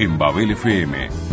en Babel FM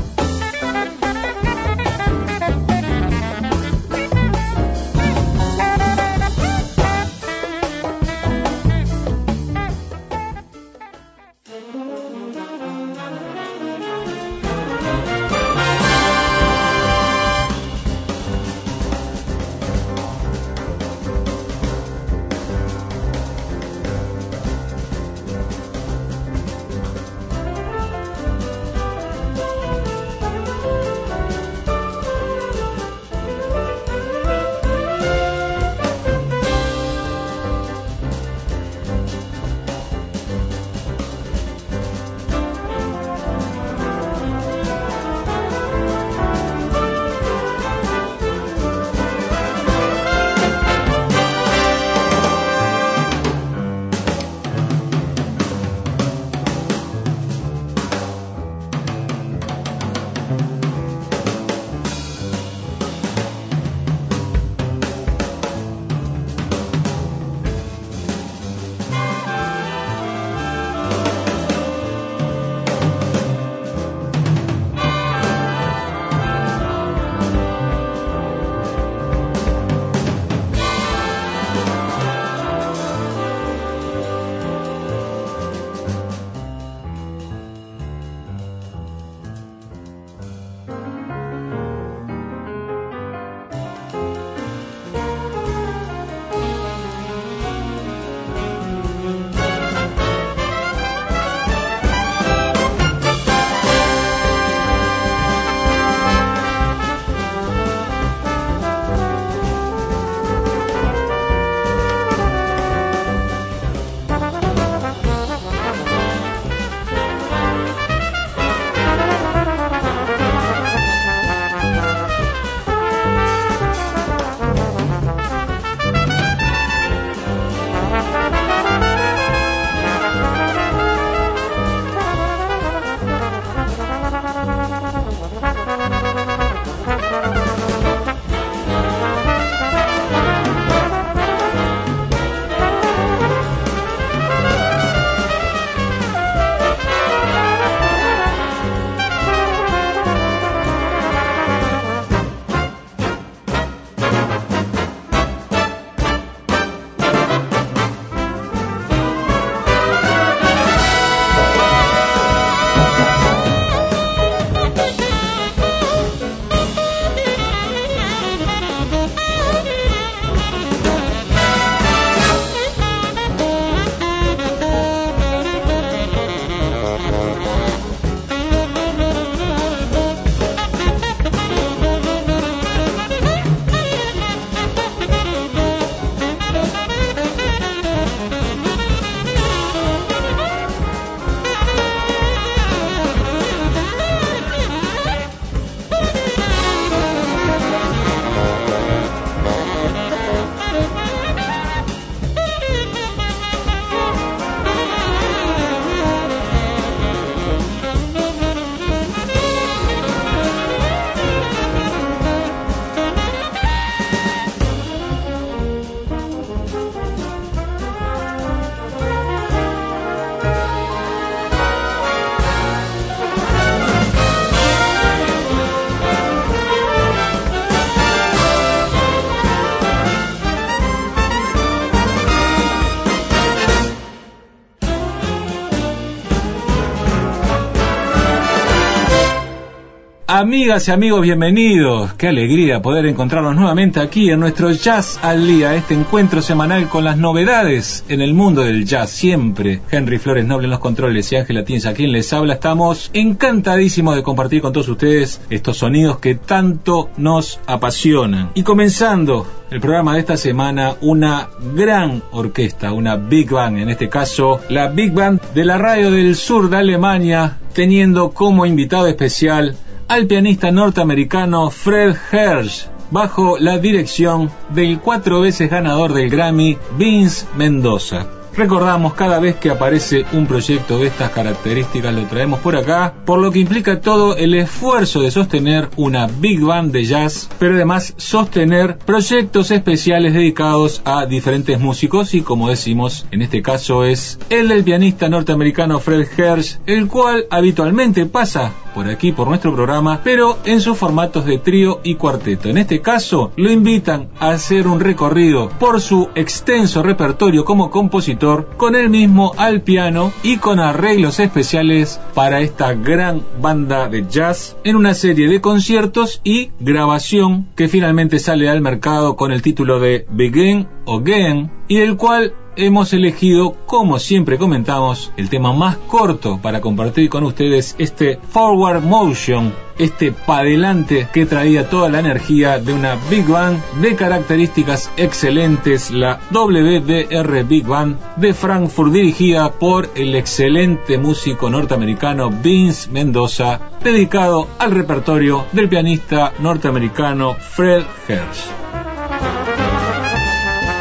Amigas y amigos, bienvenidos. Qué alegría poder encontrarnos nuevamente aquí en nuestro Jazz al Día, este encuentro semanal con las novedades en el mundo del jazz. Siempre Henry Flores Noble en los controles y Ángela Tins a quien les habla. Estamos encantadísimos de compartir con todos ustedes estos sonidos que tanto nos apasionan. Y comenzando el programa de esta semana, una gran orquesta, una Big Band, en este caso la Big Band de la radio del sur de Alemania, teniendo como invitado especial al pianista norteamericano Fred Hersch, bajo la dirección del cuatro veces ganador del Grammy, Vince Mendoza. Recordamos cada vez que aparece un proyecto de estas características lo traemos por acá, por lo que implica todo el esfuerzo de sostener una big band de jazz, pero además sostener proyectos especiales dedicados a diferentes músicos y como decimos, en este caso es el del pianista norteamericano Fred Hersch, el cual habitualmente pasa por aquí por nuestro programa, pero en sus formatos de trío y cuarteto. En este caso, lo invitan a hacer un recorrido por su extenso repertorio como compositor, con él mismo al piano y con arreglos especiales para esta gran banda de jazz en una serie de conciertos y grabación que finalmente sale al mercado con el título de Begin Again y del cual hemos elegido, como siempre comentamos, el tema más corto para compartir con ustedes este Forward Motion, este pa' adelante que traía toda la energía de una Big Band de características excelentes, la WDR Big Band de Frankfurt dirigida por el excelente músico norteamericano Vince Mendoza, dedicado al repertorio del pianista norteamericano Fred Hersch.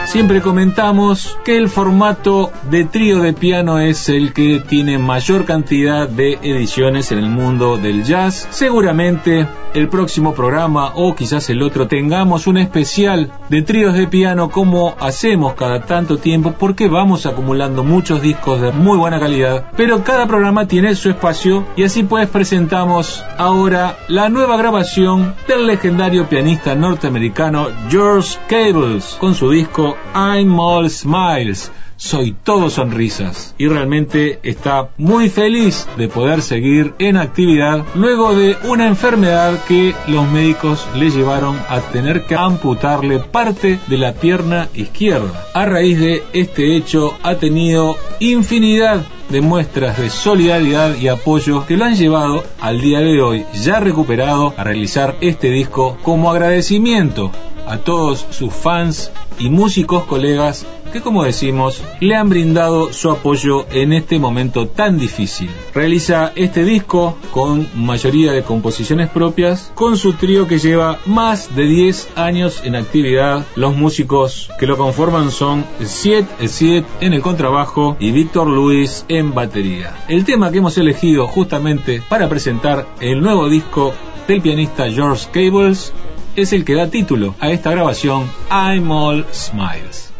Siempre comentamos que el formato de trío de piano es el que tiene mayor cantidad de ediciones en el mundo del jazz. Seguramente el próximo programa o quizás el otro tengamos un especial de tríos de piano como hacemos cada tanto tiempo porque vamos acumulando muchos discos de muy buena calidad, pero cada programa tiene su espacio y así pues presentamos ahora la nueva grabación del legendario pianista norteamericano George Cables con su disco I'm All Smiles soy todo sonrisas y realmente está muy feliz de poder seguir en actividad luego de una enfermedad que los médicos le llevaron a tener que amputarle parte de la pierna izquierda. A raíz de este hecho ha tenido infinidad de muestras de solidaridad y apoyo que lo han llevado al día de hoy, ya recuperado, a realizar este disco como agradecimiento a todos sus fans y músicos colegas que como decimos le han brindado su apoyo en este momento tan difícil. Realiza este disco con mayoría de composiciones propias con su trío que lleva más de 10 años en actividad. Los músicos que lo conforman son Siet Siet en el contrabajo y Víctor Luis en batería. El tema que hemos elegido justamente para presentar el nuevo disco del pianista George Cables es el que da título a esta grabación I'm All Smiles.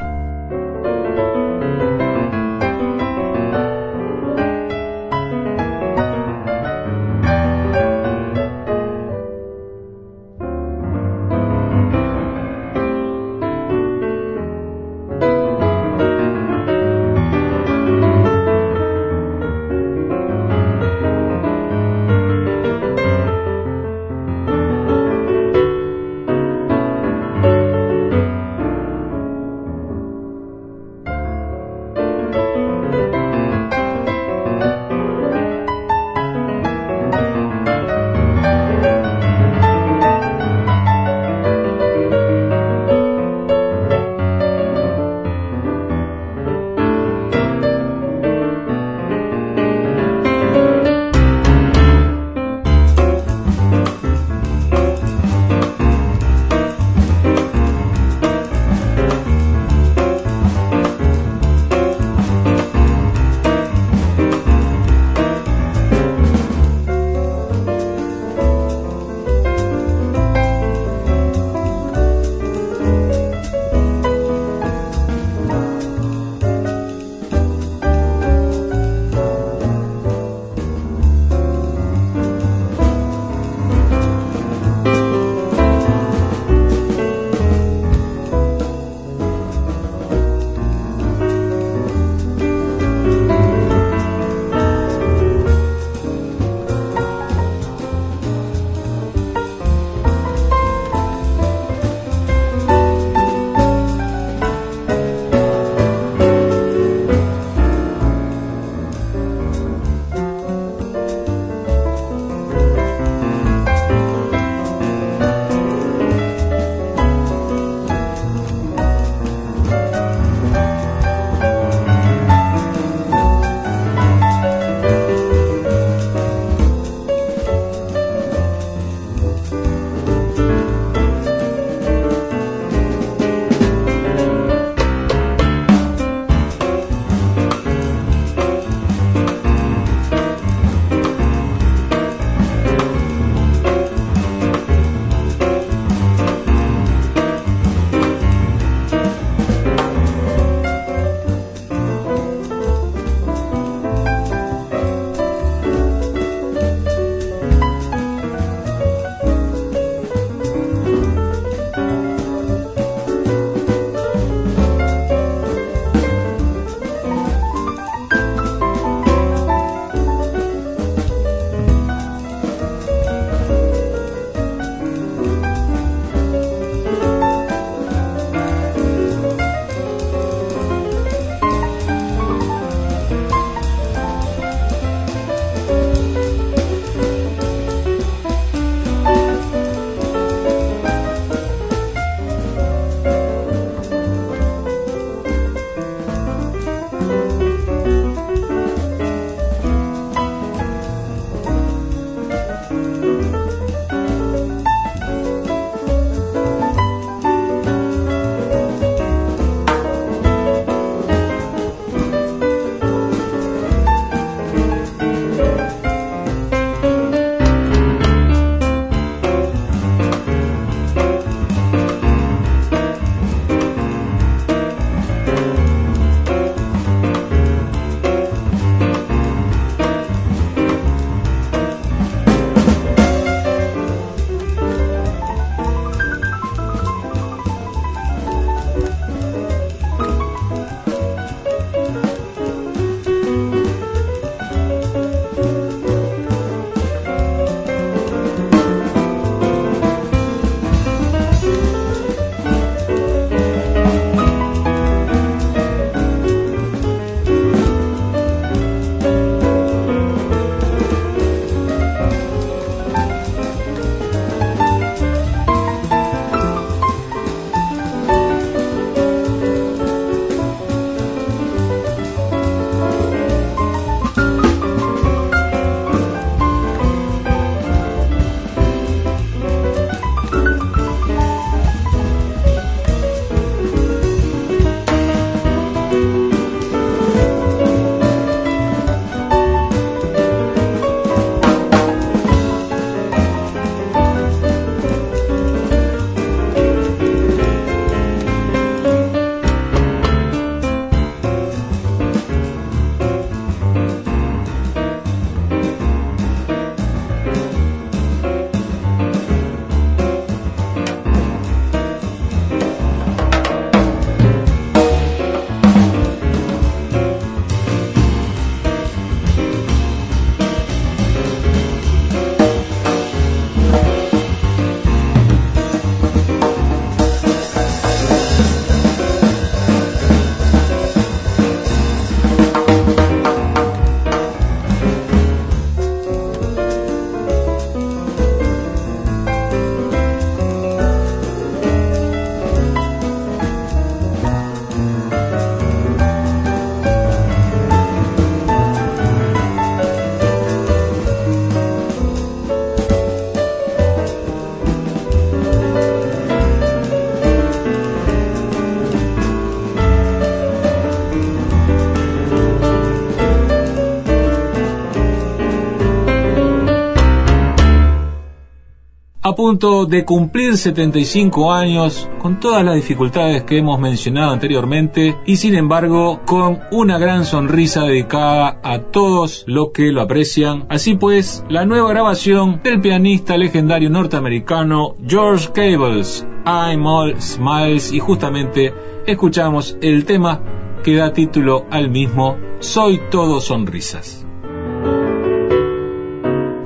Punto de cumplir 75 años, con todas las dificultades que hemos mencionado anteriormente, y sin embargo con una gran sonrisa dedicada a todos los que lo aprecian. Así pues, la nueva grabación del pianista legendario norteamericano George Cables, I'm All Smiles, y justamente escuchamos el tema que da título al mismo Soy todo sonrisas.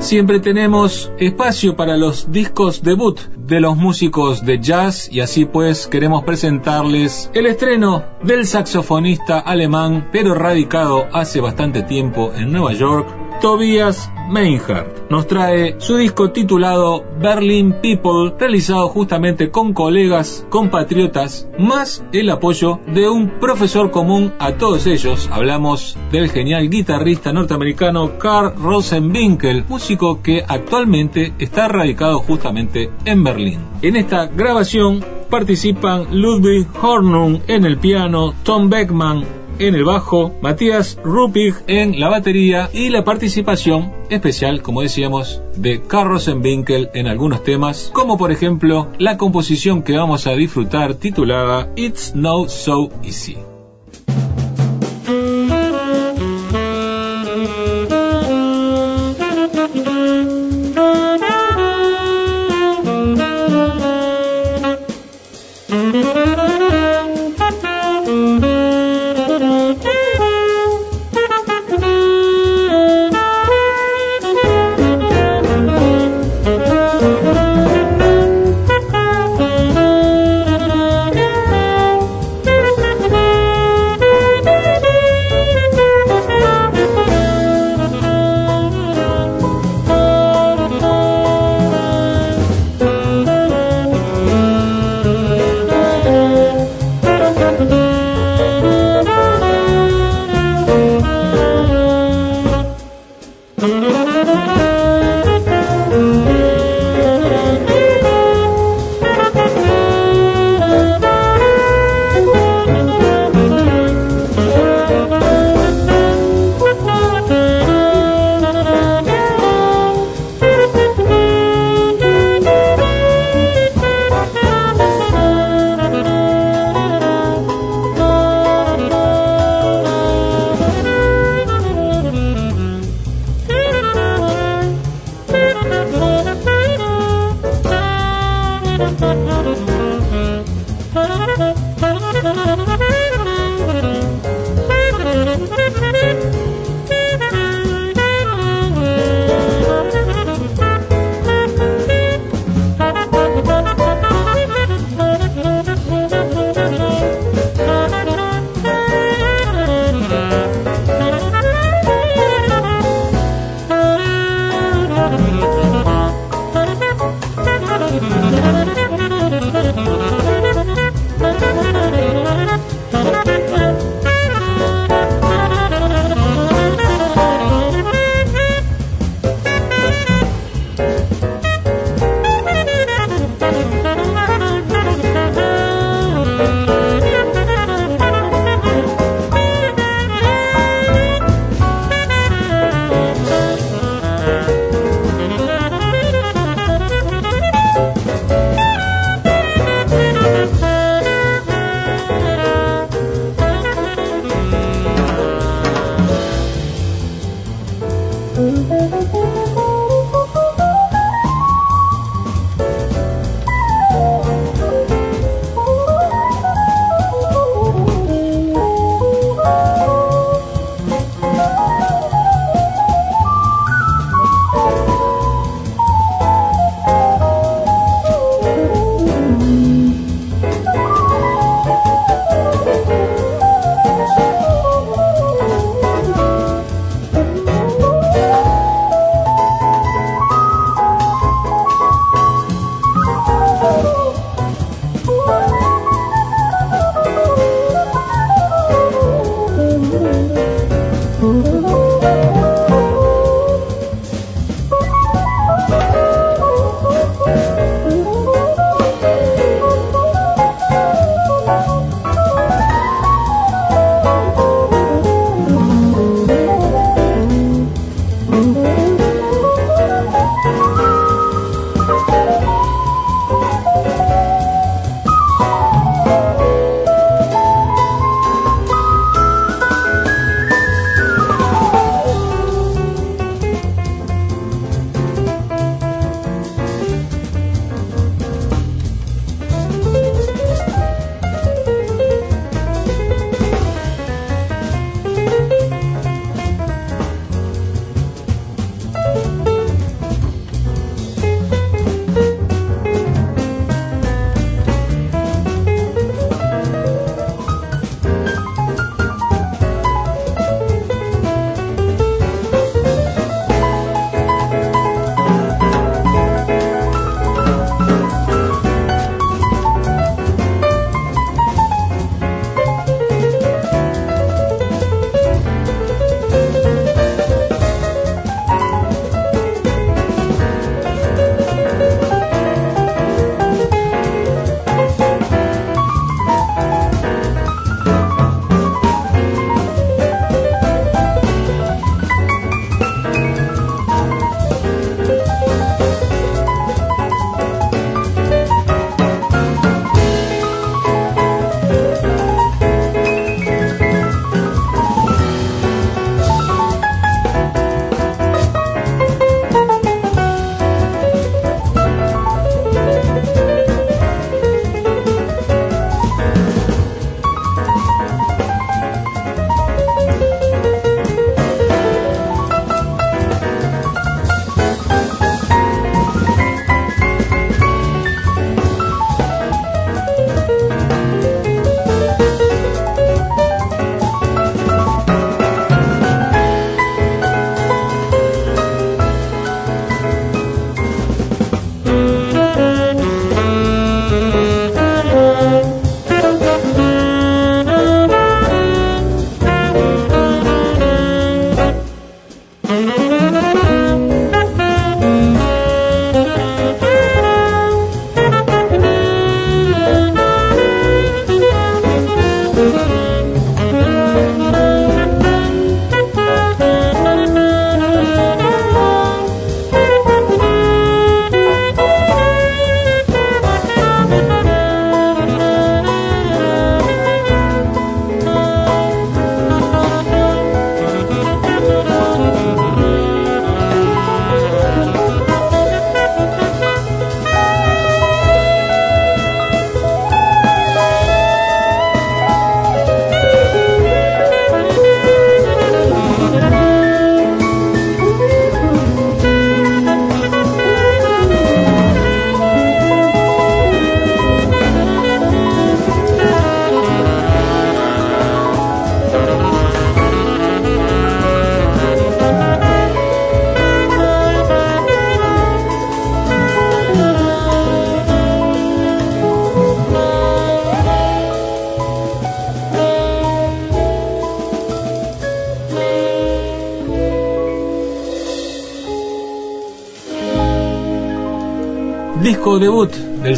Siempre tenemos espacio para los discos debut de los músicos de jazz y así pues queremos presentarles el estreno del saxofonista alemán pero radicado hace bastante tiempo en Nueva York, Tobias Meinhardt. Nos trae su disco titulado Berlin People, realizado justamente con colegas, compatriotas, más el apoyo de un profesor común a todos ellos. Hablamos del genial guitarrista norteamericano Carl Rosenwinkel, músico que actualmente está radicado justamente en Berlín. En esta grabación participan Ludwig Hornung en el piano, Tom Beckman en el bajo, Matías Rupig en la batería y la participación especial, como decíamos, de Carlos Winkel en algunos temas, como por ejemplo la composición que vamos a disfrutar titulada It's No So Easy.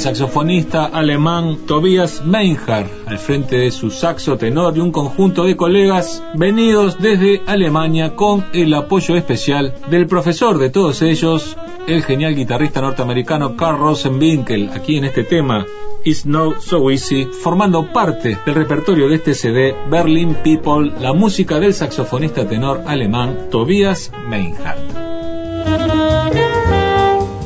Saxofonista alemán Tobias Meinhardt al frente de su saxo tenor y un conjunto de colegas venidos desde Alemania con el apoyo especial del profesor de todos ellos, el genial guitarrista norteamericano Carl Rosenwinkel, aquí en este tema It's Not So Easy, formando parte del repertorio de este CD Berlin People, la música del saxofonista tenor alemán Tobias Meinhardt.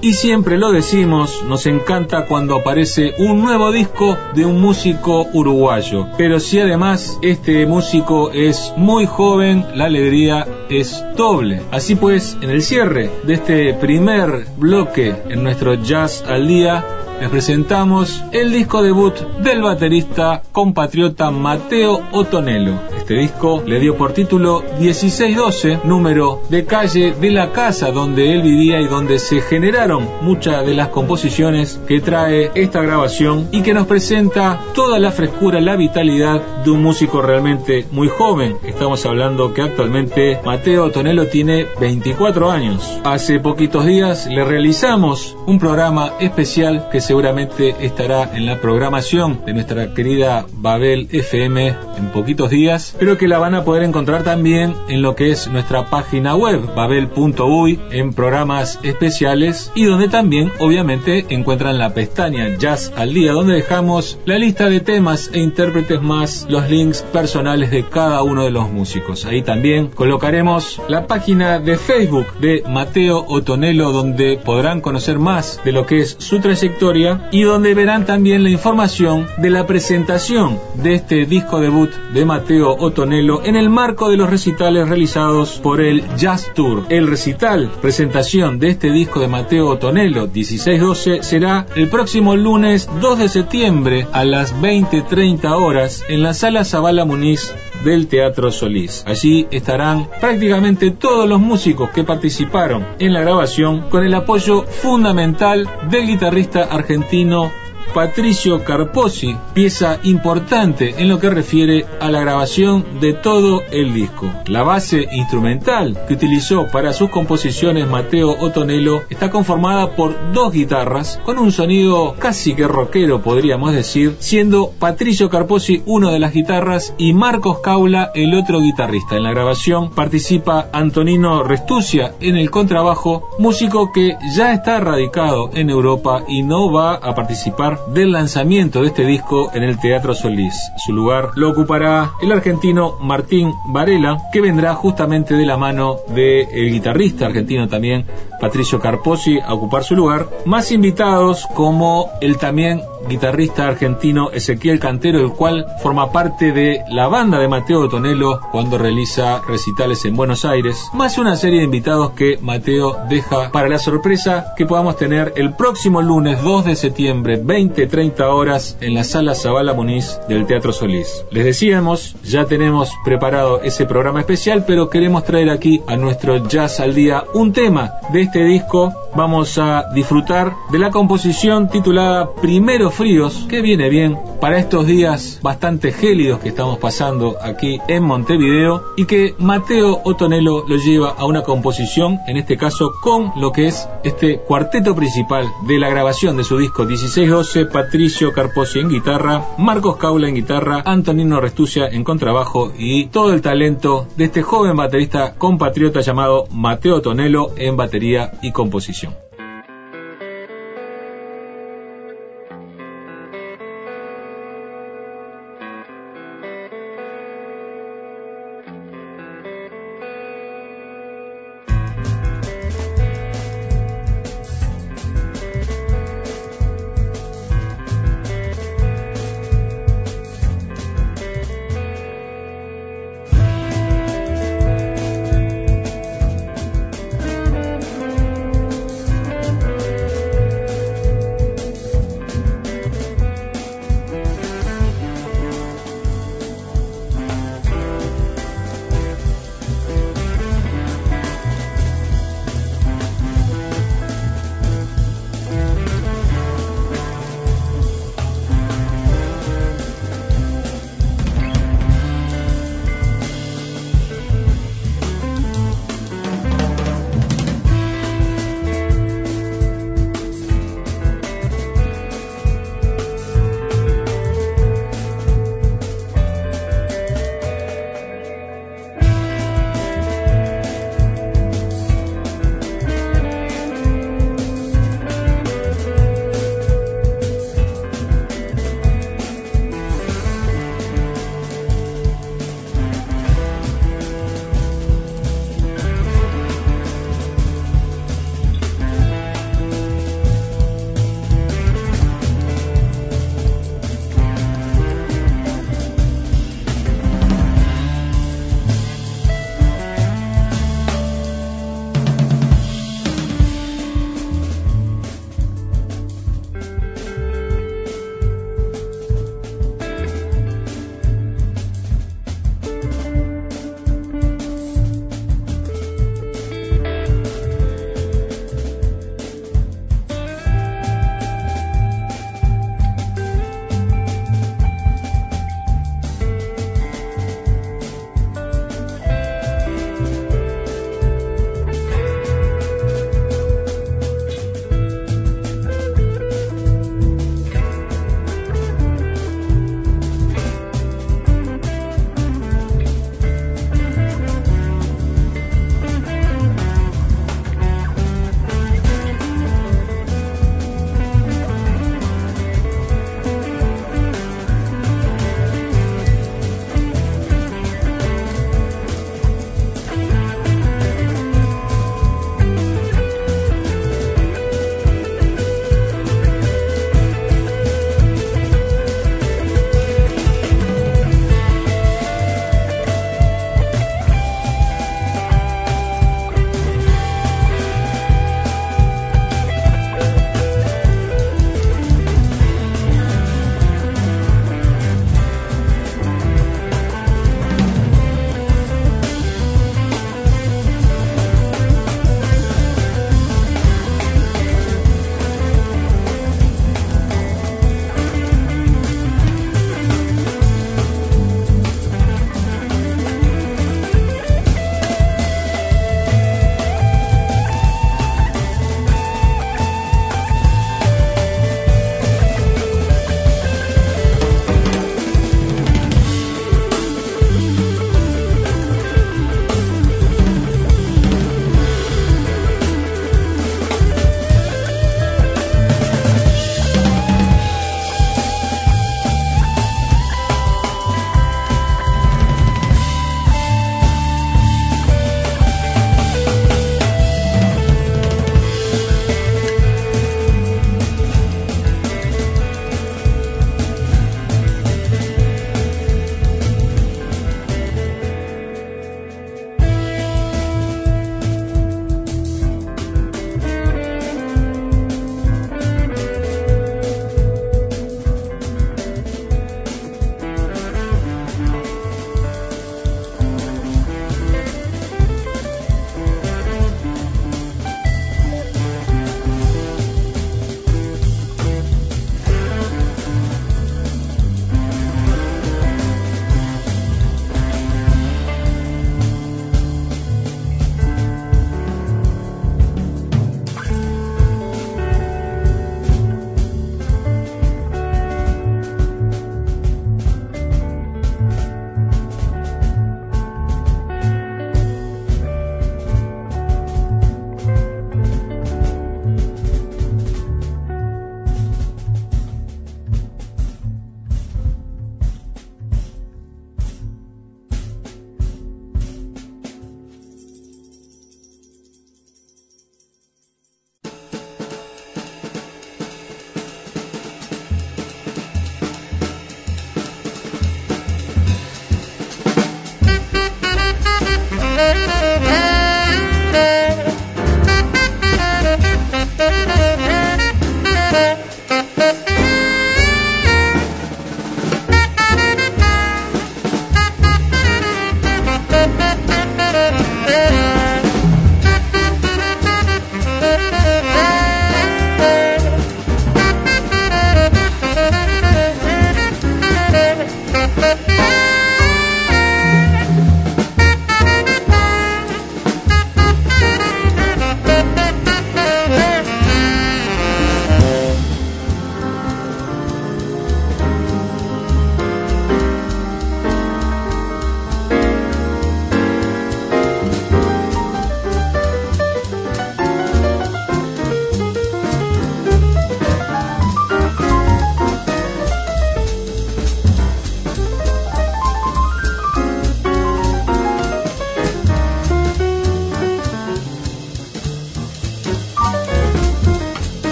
Y siempre lo decimos, nos encanta cuando aparece un nuevo disco de un músico uruguayo. Pero si además este músico es muy joven, la alegría es doble. Así pues, en el cierre de este primer bloque en nuestro Jazz al Día, les presentamos el disco debut del baterista compatriota Mateo Otonello. Este disco le dio por título 1612, número de calle de la casa donde él vivía y donde se generaron muchas de las composiciones que trae esta grabación y que nos presenta toda la frescura, la vitalidad de un músico realmente muy joven. Estamos hablando que actualmente Mateo Otonello tiene 24 años. Hace poquitos días le realizamos un programa especial que seguramente estará en la programación de nuestra querida Babel FM en poquitos días, pero que la van a poder encontrar también en lo que es nuestra página web, babel.uy, en programas especiales y donde también obviamente encuentran la pestaña Jazz al Día, donde dejamos la lista de temas e intérpretes más los links personales de cada uno de los músicos. Ahí también colocaremos la página de Facebook de Mateo Otonelo, donde podrán conocer más de lo que es su trayectoria y donde verán también la información de la presentación de este disco debut de Mateo Otonello en el marco de los recitales realizados por el Jazz Tour. El recital, presentación de este disco de Mateo Otonello 1612 será el próximo lunes 2 de septiembre a las 20.30 horas en la sala Zabala Muniz del Teatro Solís. Allí estarán prácticamente todos los músicos que participaron en la grabación con el apoyo fundamental del guitarrista argentino Patricio Carposi, pieza importante en lo que refiere a la grabación de todo el disco. La base instrumental que utilizó para sus composiciones Mateo Otonello está conformada por dos guitarras con un sonido casi que rockero podríamos decir, siendo Patricio Carposi uno de las guitarras y Marcos Caula el otro guitarrista. En la grabación participa Antonino Restucia en el contrabajo, músico que ya está radicado en Europa y no va a participar del lanzamiento de este disco en el Teatro Solís. Su lugar lo ocupará el argentino Martín Varela, que vendrá justamente de la mano del guitarrista argentino también, Patricio Carposi, a ocupar su lugar. Más invitados como el también guitarrista argentino Ezequiel Cantero, el cual forma parte de la banda de Mateo Tonelo cuando realiza recitales en Buenos Aires, más una serie de invitados que Mateo deja para la sorpresa que podamos tener el próximo lunes 2 de septiembre, 20-30 horas, en la sala Zabala Muniz del Teatro Solís. Les decíamos, ya tenemos preparado ese programa especial, pero queremos traer aquí a nuestro Jazz al Día un tema de este disco. Vamos a disfrutar de la composición titulada Primero fríos, que viene bien para estos días bastante gélidos que estamos pasando aquí en Montevideo y que Mateo Otonelo lo lleva a una composición, en este caso con lo que es este cuarteto principal de la grabación de su disco 1612, Patricio Carposi en guitarra, Marcos Caula en guitarra, Antonino Restucia en contrabajo y todo el talento de este joven baterista compatriota llamado Mateo Otonelo en batería y composición.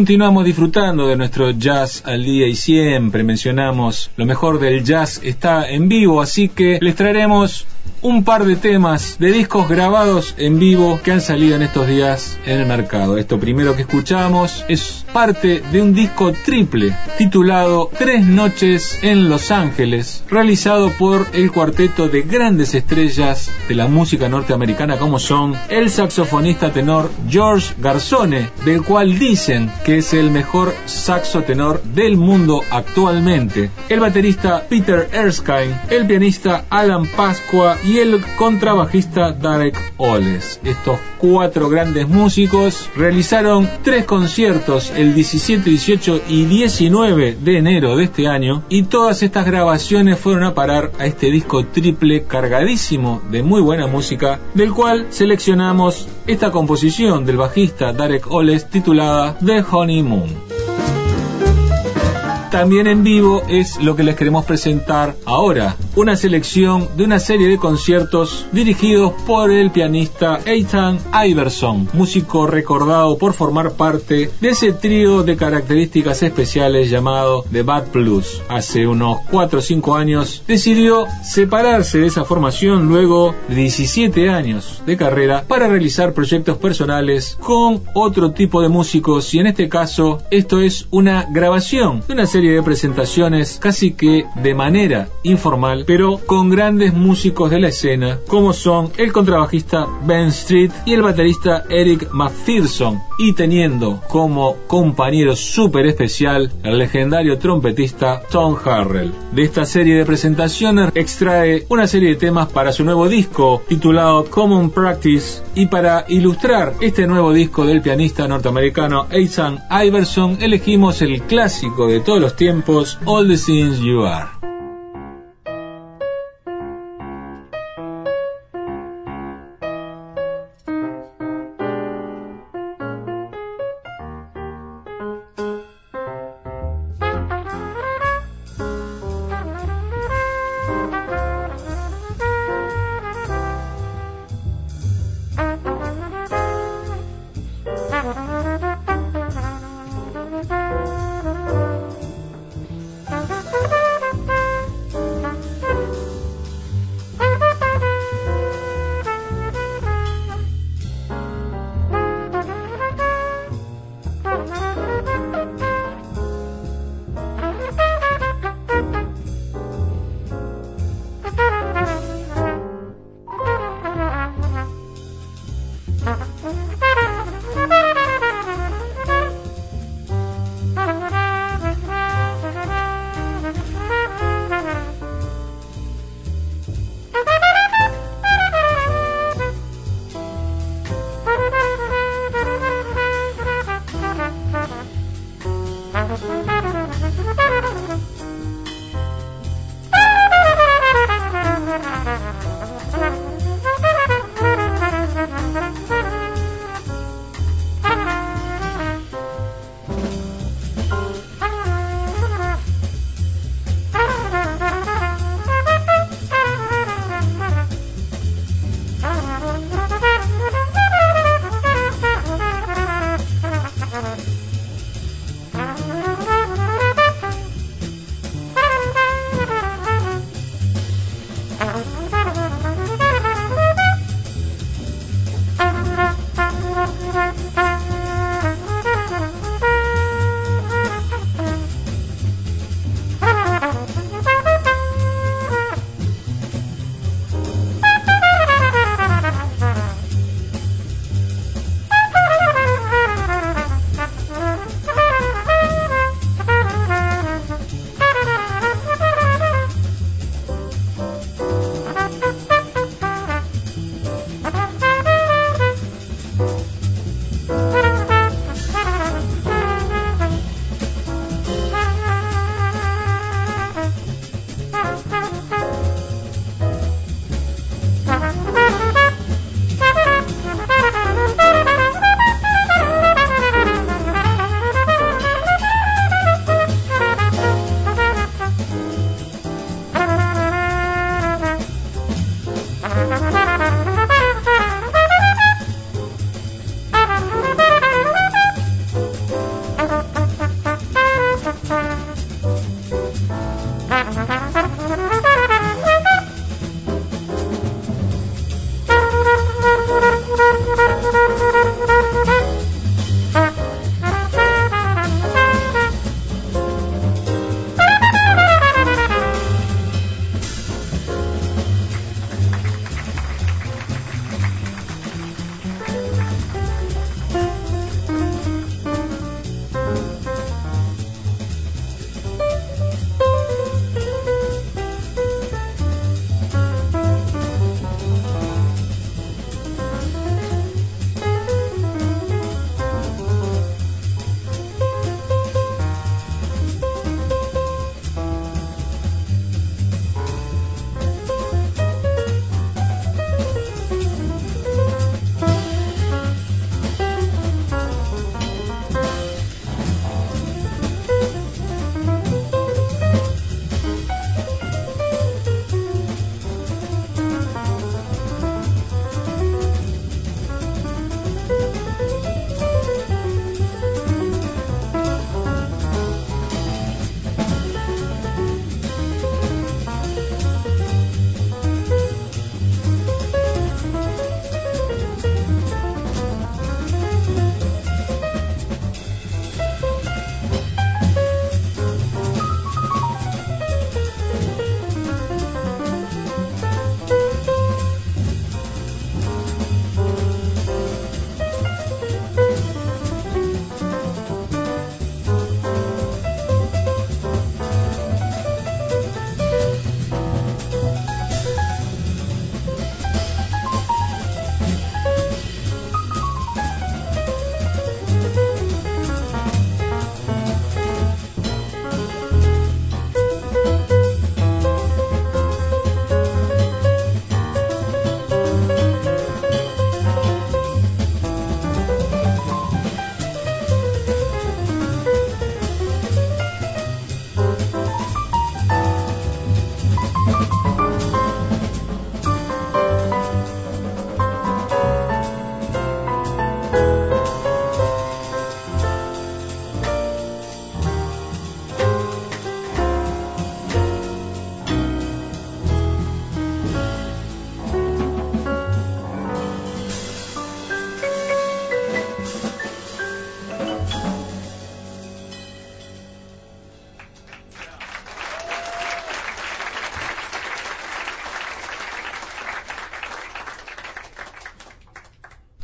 Continuamos disfrutando de nuestro jazz al día y siempre mencionamos lo mejor del jazz está en vivo, así que les traeremos un par de temas de discos grabados en vivo que han salido en estos días en el mercado. Esto primero que escuchamos es parte de un disco triple titulado Tres noches en Los Ángeles, realizado por el cuarteto de grandes estrellas de la música norteamericana como son el saxofonista tenor George Garzone, del cual dicen que es el mejor saxo tenor del mundo actualmente, el baterista Peter Erskine, el pianista Alan Pascua y el contrabajista Darek Oles. Estos cuatro grandes músicos realizaron tres conciertos el 17, 18 y 19 de enero de este año y todas estas grabaciones fueron a parar a este disco triple cargadísimo de muy buena música del cual seleccionamos esta composición del bajista Darek Oles titulada The Honeymoon. También en vivo es lo que les queremos presentar ahora, una selección de una serie de conciertos dirigidos por el pianista Ethan Iverson, músico recordado por formar parte de ese trío de características especiales llamado The Bad Blues. Hace unos 4 o 5 años decidió separarse de esa formación luego de 17 años de carrera para realizar proyectos personales con otro tipo de músicos y en este caso esto es una grabación de una serie de presentaciones casi que de manera informal, pero con grandes músicos de la escena, como son el contrabajista Ben Street y el baterista Eric McPherson, y teniendo como compañero súper especial el legendario trompetista Tom Harrell. De esta serie de presentaciones extrae una serie de temas para su nuevo disco titulado Common Practice y para ilustrar este nuevo disco del pianista norteamericano Ethan Iverson elegimos el clásico de todos los tiempos, All the Things You Are.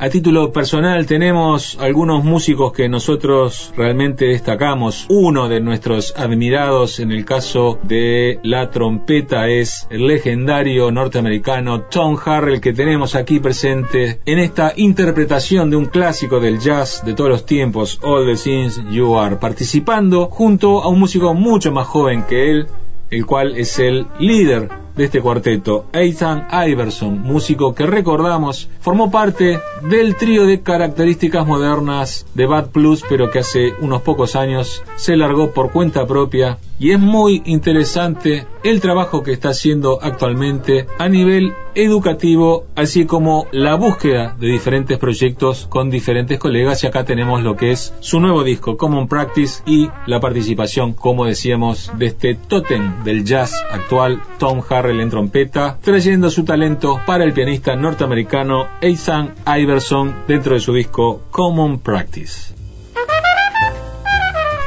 A título personal tenemos algunos músicos que nosotros realmente destacamos. Uno de nuestros admirados en el caso de la trompeta es el legendario norteamericano Tom Harrell que tenemos aquí presente en esta interpretación de un clásico del jazz de todos los tiempos, All the Things You Are, participando junto a un músico mucho más joven que él, el cual es el líder de este cuarteto, Ethan Iverson, músico que recordamos formó parte del trío de características modernas de Bad Plus, pero que hace unos pocos años se largó por cuenta propia. Y es muy interesante el trabajo que está haciendo actualmente a nivel educativo, así como la búsqueda de diferentes proyectos con diferentes colegas. Y acá tenemos lo que es su nuevo disco Common Practice y la participación, como decíamos, de este totem del jazz actual, Tom En trompeta, trayendo su talento para el pianista norteamericano Ethan Iverson dentro de su disco Common Practice.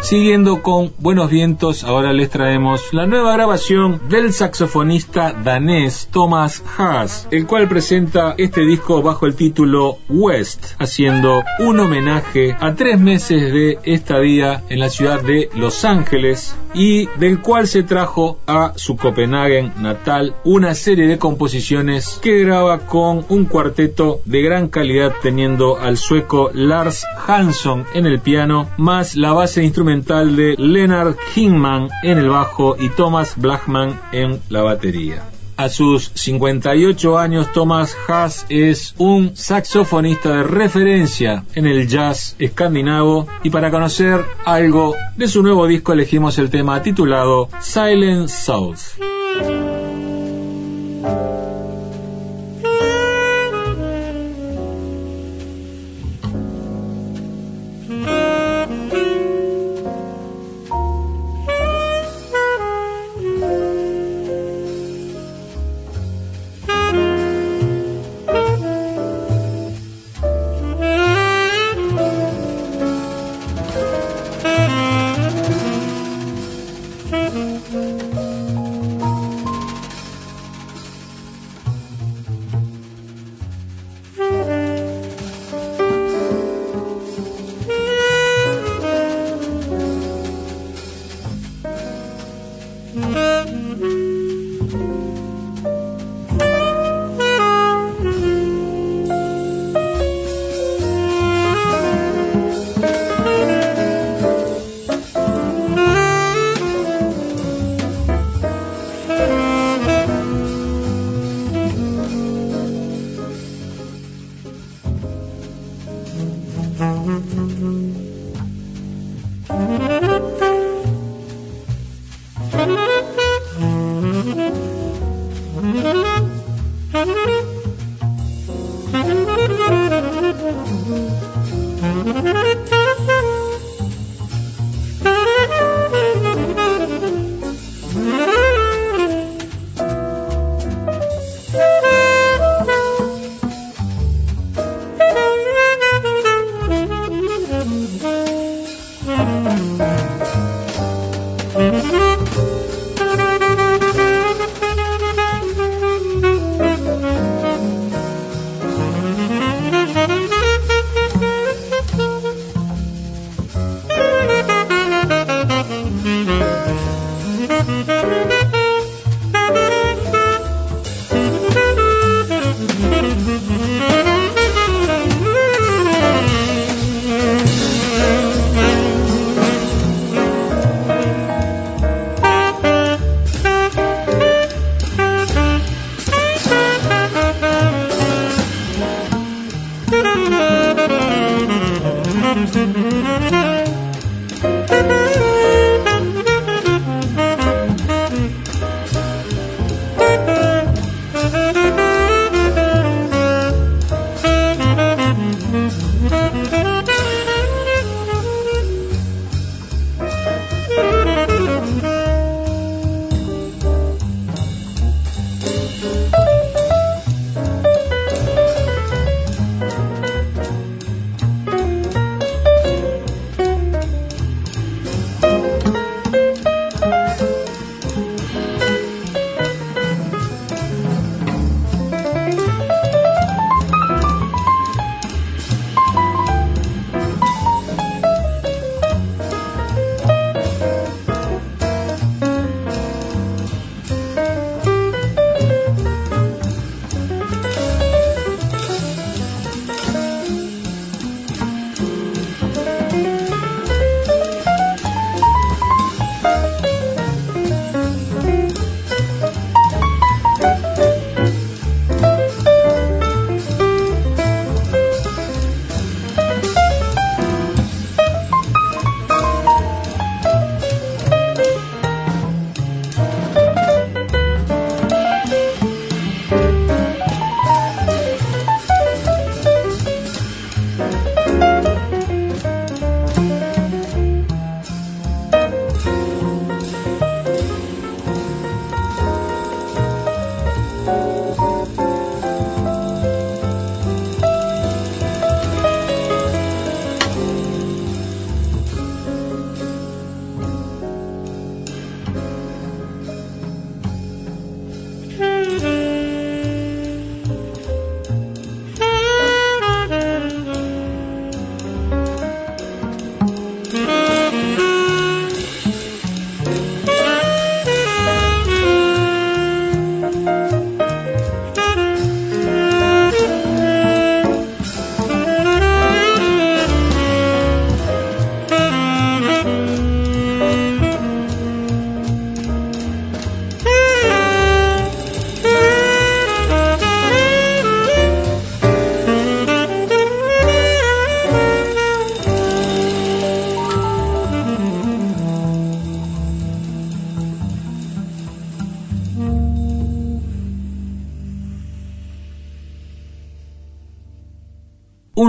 Siguiendo con Buenos Vientos, ahora les traemos la nueva grabación del saxofonista danés Thomas Haas, el cual presenta este disco bajo el título West, haciendo un homenaje a tres meses de estadía en la ciudad de Los Ángeles y del cual se trajo a su Copenhagen natal una serie de composiciones que graba con un cuarteto de gran calidad teniendo al sueco Lars Hansson en el piano más la base de Leonard Kingman en el bajo y Thomas Blackman en la batería. A sus 58 años, Thomas Haas es un saxofonista de referencia en el jazz escandinavo y para conocer algo de su nuevo disco elegimos el tema titulado Silent South.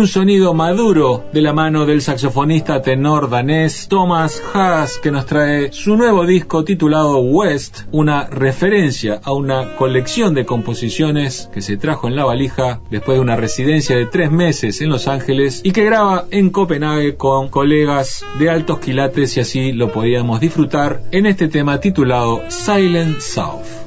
Un sonido maduro de la mano del saxofonista tenor danés Thomas Haas que nos trae su nuevo disco titulado West, una referencia a una colección de composiciones que se trajo en la valija después de una residencia de tres meses en Los Ángeles y que graba en Copenhague con colegas de altos quilates y así lo podíamos disfrutar en este tema titulado Silent South.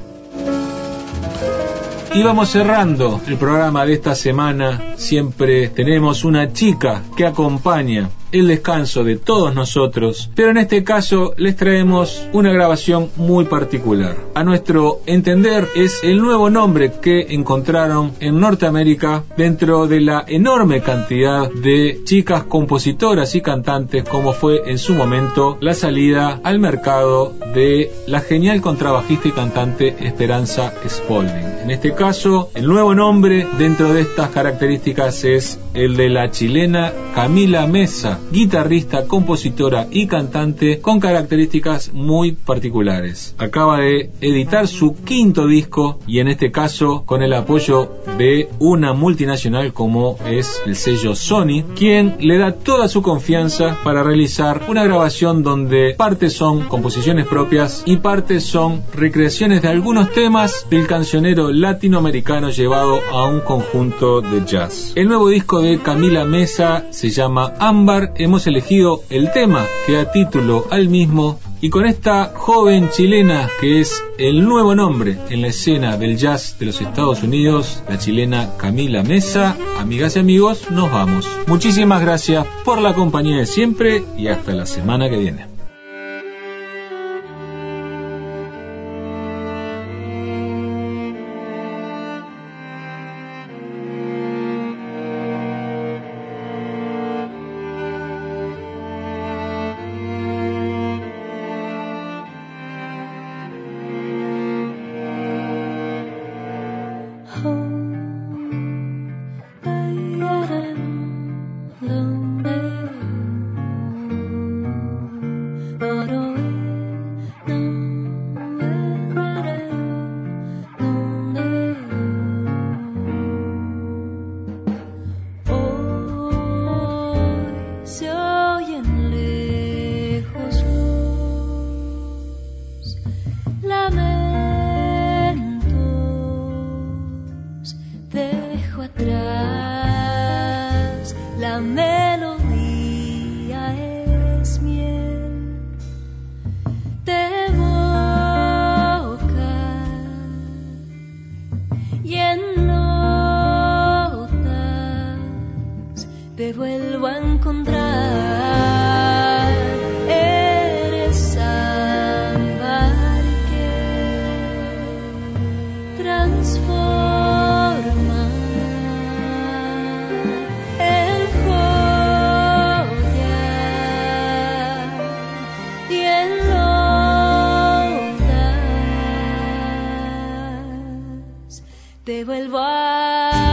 Y vamos cerrando el programa de esta semana. Siempre tenemos una chica que acompaña el descanso de todos nosotros, pero en este caso les traemos una grabación muy particular. A nuestro entender es el nuevo nombre que encontraron en Norteamérica dentro de la enorme cantidad de chicas compositoras y cantantes como fue en su momento la salida al mercado de la genial contrabajista y cantante Esperanza Spalding. En este caso, el nuevo nombre dentro de estas características es el de la chilena Camila Mesa, guitarrista, compositora y cantante con características muy particulares. Acaba de editar su quinto disco y en este caso con el apoyo de una multinacional como es el sello Sony, quien le da toda su confianza para realizar una grabación donde partes son composiciones propias y partes son recreaciones de algunos temas del cancionero latinoamericano llevado a un conjunto de jazz. El nuevo disco de Camila Mesa se llama Ámbar hemos elegido el tema que da título al mismo y con esta joven chilena que es el nuevo nombre en la escena del jazz de los Estados Unidos, la chilena Camila Mesa, amigas y amigos, nos vamos. Muchísimas gracias por la compañía de siempre y hasta la semana que viene. te vuelvo a